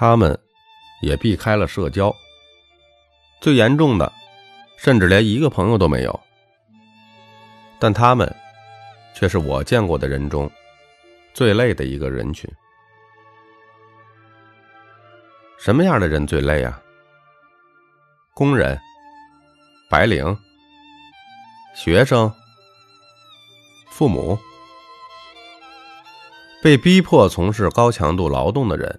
他们也避开了社交，最严重的，甚至连一个朋友都没有。但他们却是我见过的人中最累的一个人群。什么样的人最累啊？工人、白领、学生、父母。被逼迫从事高强度劳动的人，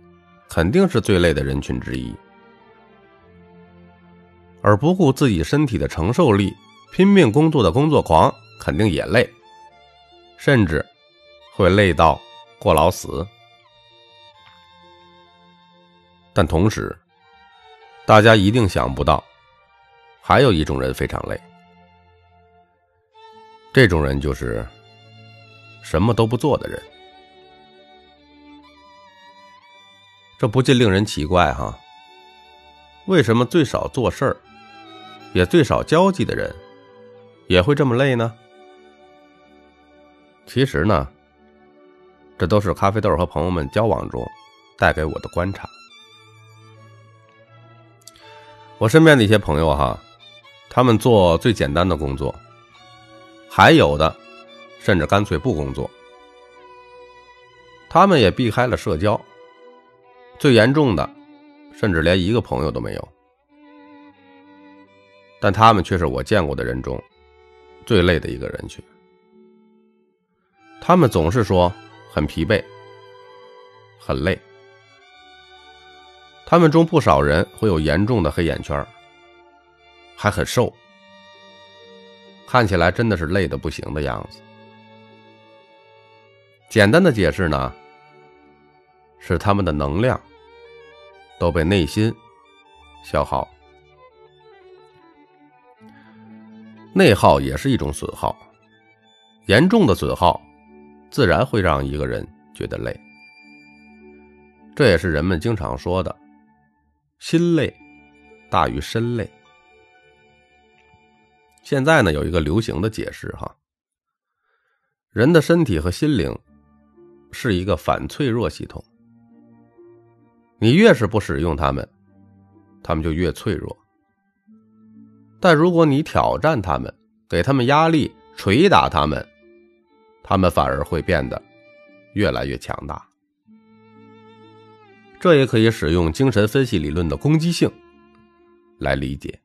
肯定是最累的人群之一。而不顾自己身体的承受力，拼命工作的工作狂，肯定也累，甚至会累到过劳死。但同时，大家一定想不到，还有一种人非常累。这种人就是什么都不做的人。这不禁令人奇怪哈，为什么最少做事儿，也最少交际的人，也会这么累呢？其实呢，这都是咖啡豆和朋友们交往中带给我的观察。我身边的一些朋友哈，他们做最简单的工作，还有的甚至干脆不工作，他们也避开了社交。最严重的，甚至连一个朋友都没有，但他们却是我见过的人中最累的一个人群。他们总是说很疲惫、很累。他们中不少人会有严重的黑眼圈，还很瘦，看起来真的是累的不行的样子。简单的解释呢，是他们的能量。都被内心消耗，内耗也是一种损耗，严重的损耗自然会让一个人觉得累。这也是人们经常说的“心累大于身累”。现在呢，有一个流行的解释哈，人的身体和心灵是一个反脆弱系统。你越是不使用他们，他们就越脆弱。但如果你挑战他们，给他们压力，捶打他们，他们反而会变得越来越强大。这也可以使用精神分析理论的攻击性来理解。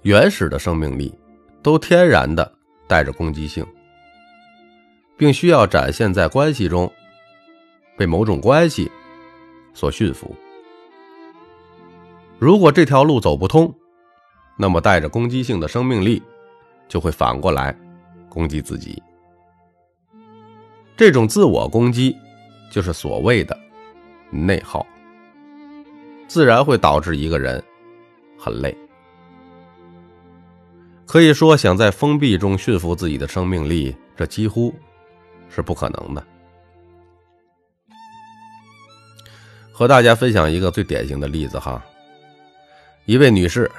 原始的生命力都天然的带着攻击性，并需要展现在关系中。被某种关系所驯服。如果这条路走不通，那么带着攻击性的生命力就会反过来攻击自己。这种自我攻击就是所谓的内耗，自然会导致一个人很累。可以说，想在封闭中驯服自己的生命力，这几乎是不可能的。和大家分享一个最典型的例子哈，一位女士，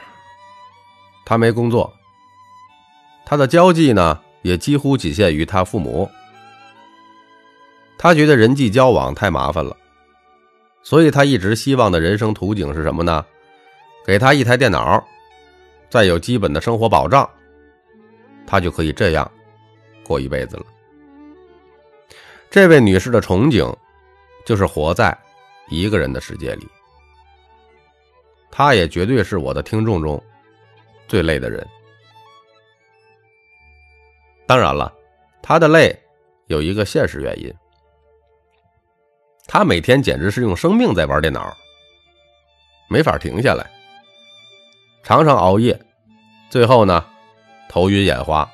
她没工作，她的交际呢也几乎仅限于她父母。她觉得人际交往太麻烦了，所以她一直希望的人生图景是什么呢？给她一台电脑，再有基本的生活保障，她就可以这样过一辈子了。这位女士的憧憬就是活在。一个人的世界里，他也绝对是我的听众中最累的人。当然了，他的累有一个现实原因，他每天简直是用生命在玩电脑，没法停下来，常常熬夜，最后呢，头晕眼花，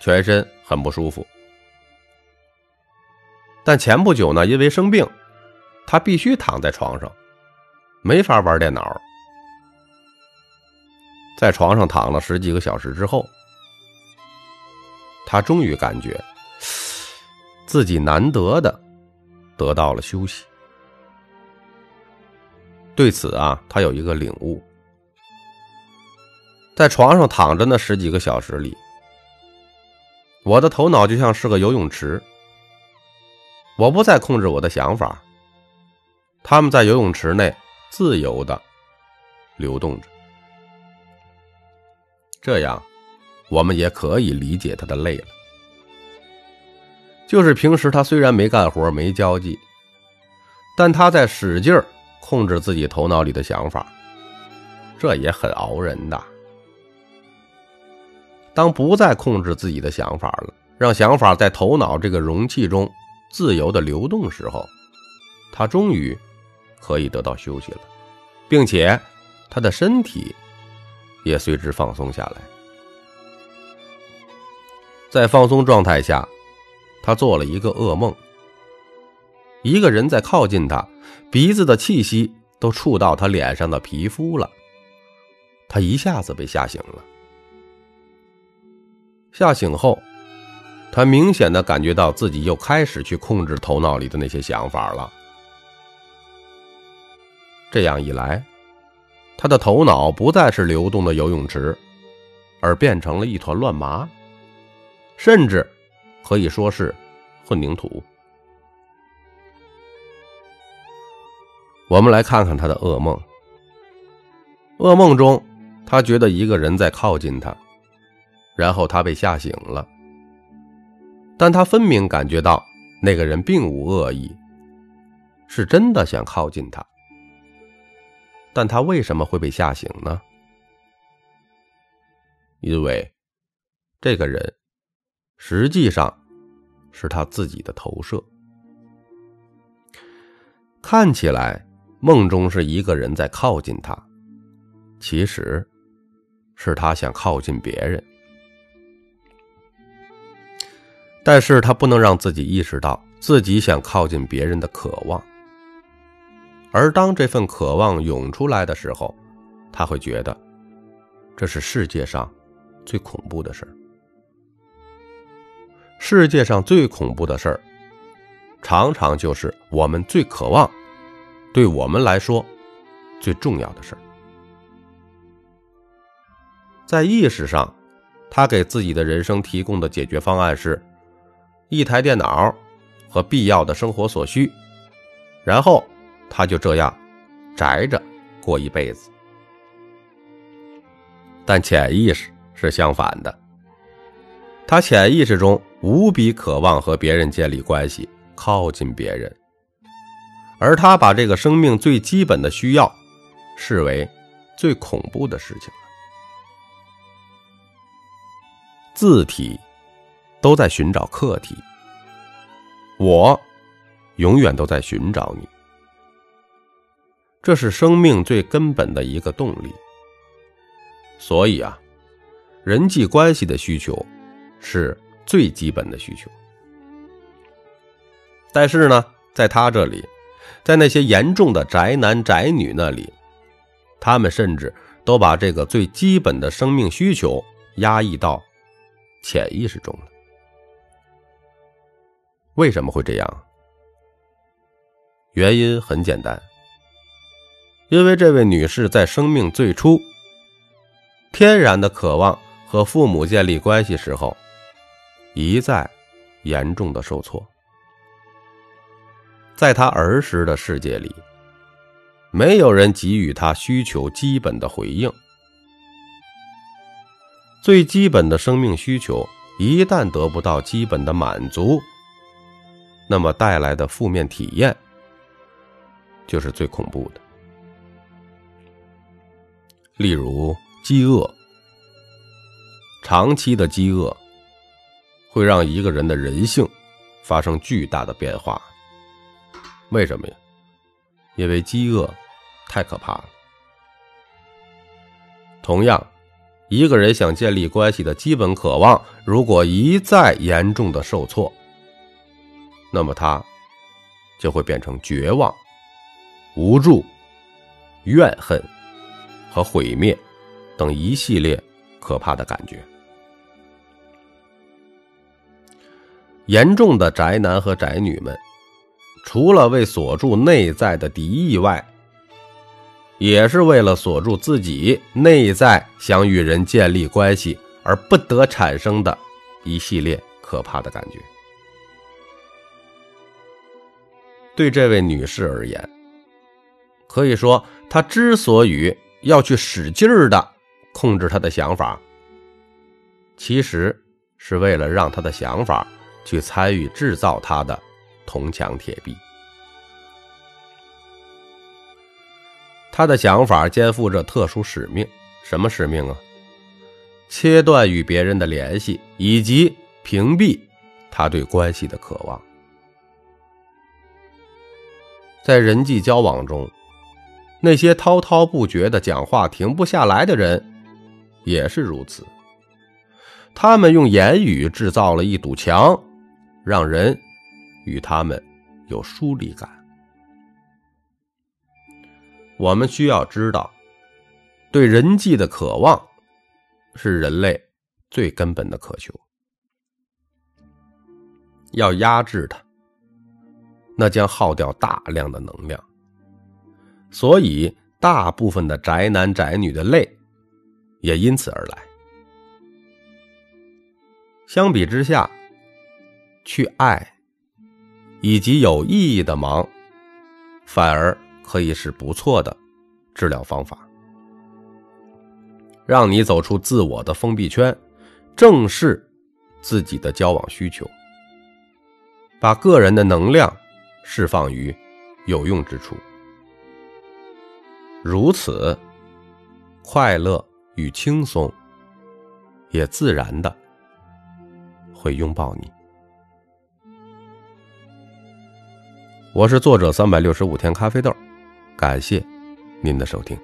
全身很不舒服。但前不久呢，因为生病。他必须躺在床上，没法玩电脑。在床上躺了十几个小时之后，他终于感觉自己难得的得到了休息。对此啊，他有一个领悟：在床上躺着那十几个小时里，我的头脑就像是个游泳池，我不再控制我的想法。他们在游泳池内自由的流动着。这样，我们也可以理解他的累了。就是平时他虽然没干活、没交际，但他在使劲控制自己头脑里的想法，这也很熬人的。当不再控制自己的想法了，让想法在头脑这个容器中自由的流动时候，他终于可以得到休息了，并且他的身体。也随之放松下来。在放松状态下，他做了一个噩梦。一个人在靠近他，鼻子的气息都触到他脸上的皮肤了。他一下子被吓醒了。吓醒后，他明显的感觉到自己又开始去控制头脑里的那些想法了。这样一来。他的头脑不再是流动的游泳池，而变成了一团乱麻，甚至可以说是混凝土。我们来看看他的噩梦。噩梦中，他觉得一个人在靠近他，然后他被吓醒了，但他分明感觉到那个人并无恶意，是真的想靠近他。但他为什么会被吓醒呢？因为这个人实际上是他自己的投射。看起来梦中是一个人在靠近他，其实是他想靠近别人，但是他不能让自己意识到自己想靠近别人的渴望。而当这份渴望涌出来的时候，他会觉得这是世界上最恐怖的事儿。世界上最恐怖的事儿，常常就是我们最渴望、对我们来说最重要的事儿。在意识上，他给自己的人生提供的解决方案是：一台电脑和必要的生活所需，然后。他就这样宅着过一辈子，但潜意识是相反的。他潜意识中无比渴望和别人建立关系，靠近别人，而他把这个生命最基本的需要视为最恐怖的事情了。字体都在寻找客体，我永远都在寻找你。这是生命最根本的一个动力，所以啊，人际关系的需求是最基本的需求。但是呢，在他这里，在那些严重的宅男宅女那里，他们甚至都把这个最基本的生命需求压抑到潜意识中了。为什么会这样？原因很简单。因为这位女士在生命最初，天然的渴望和父母建立关系时候，一再严重的受挫。在她儿时的世界里，没有人给予她需求基本的回应。最基本的生命需求一旦得不到基本的满足，那么带来的负面体验就是最恐怖的。例如，饥饿，长期的饥饿会让一个人的人性发生巨大的变化。为什么呀？因为饥饿太可怕了。同样，一个人想建立关系的基本渴望，如果一再严重的受挫，那么他就会变成绝望、无助、怨恨。和毁灭等一系列可怕的感觉。严重的宅男和宅女们，除了为锁住内在的敌意外，也是为了锁住自己内在想与人建立关系而不得产生的一系列可怕的感觉。对这位女士而言，可以说，她之所以要去使劲儿的控制他的想法，其实是为了让他的想法去参与制造他的铜墙铁壁。他的想法肩负着特殊使命，什么使命啊？切断与别人的联系，以及屏蔽他对关系的渴望。在人际交往中，那些滔滔不绝的讲话停不下来的人，也是如此。他们用言语制造了一堵墙，让人与他们有疏离感。我们需要知道，对人际的渴望是人类最根本的渴求。要压制它，那将耗掉大量的能量。所以，大部分的宅男宅女的累，也因此而来。相比之下，去爱以及有意义的忙，反而。可以是不错的治疗方法，让你走出自我的封闭圈，正视自己的交往需求，把个人的能量释放于有用之处。如此，快乐与轻松也自然的会拥抱你。我是作者三百六十五天咖啡豆。感谢您的收听。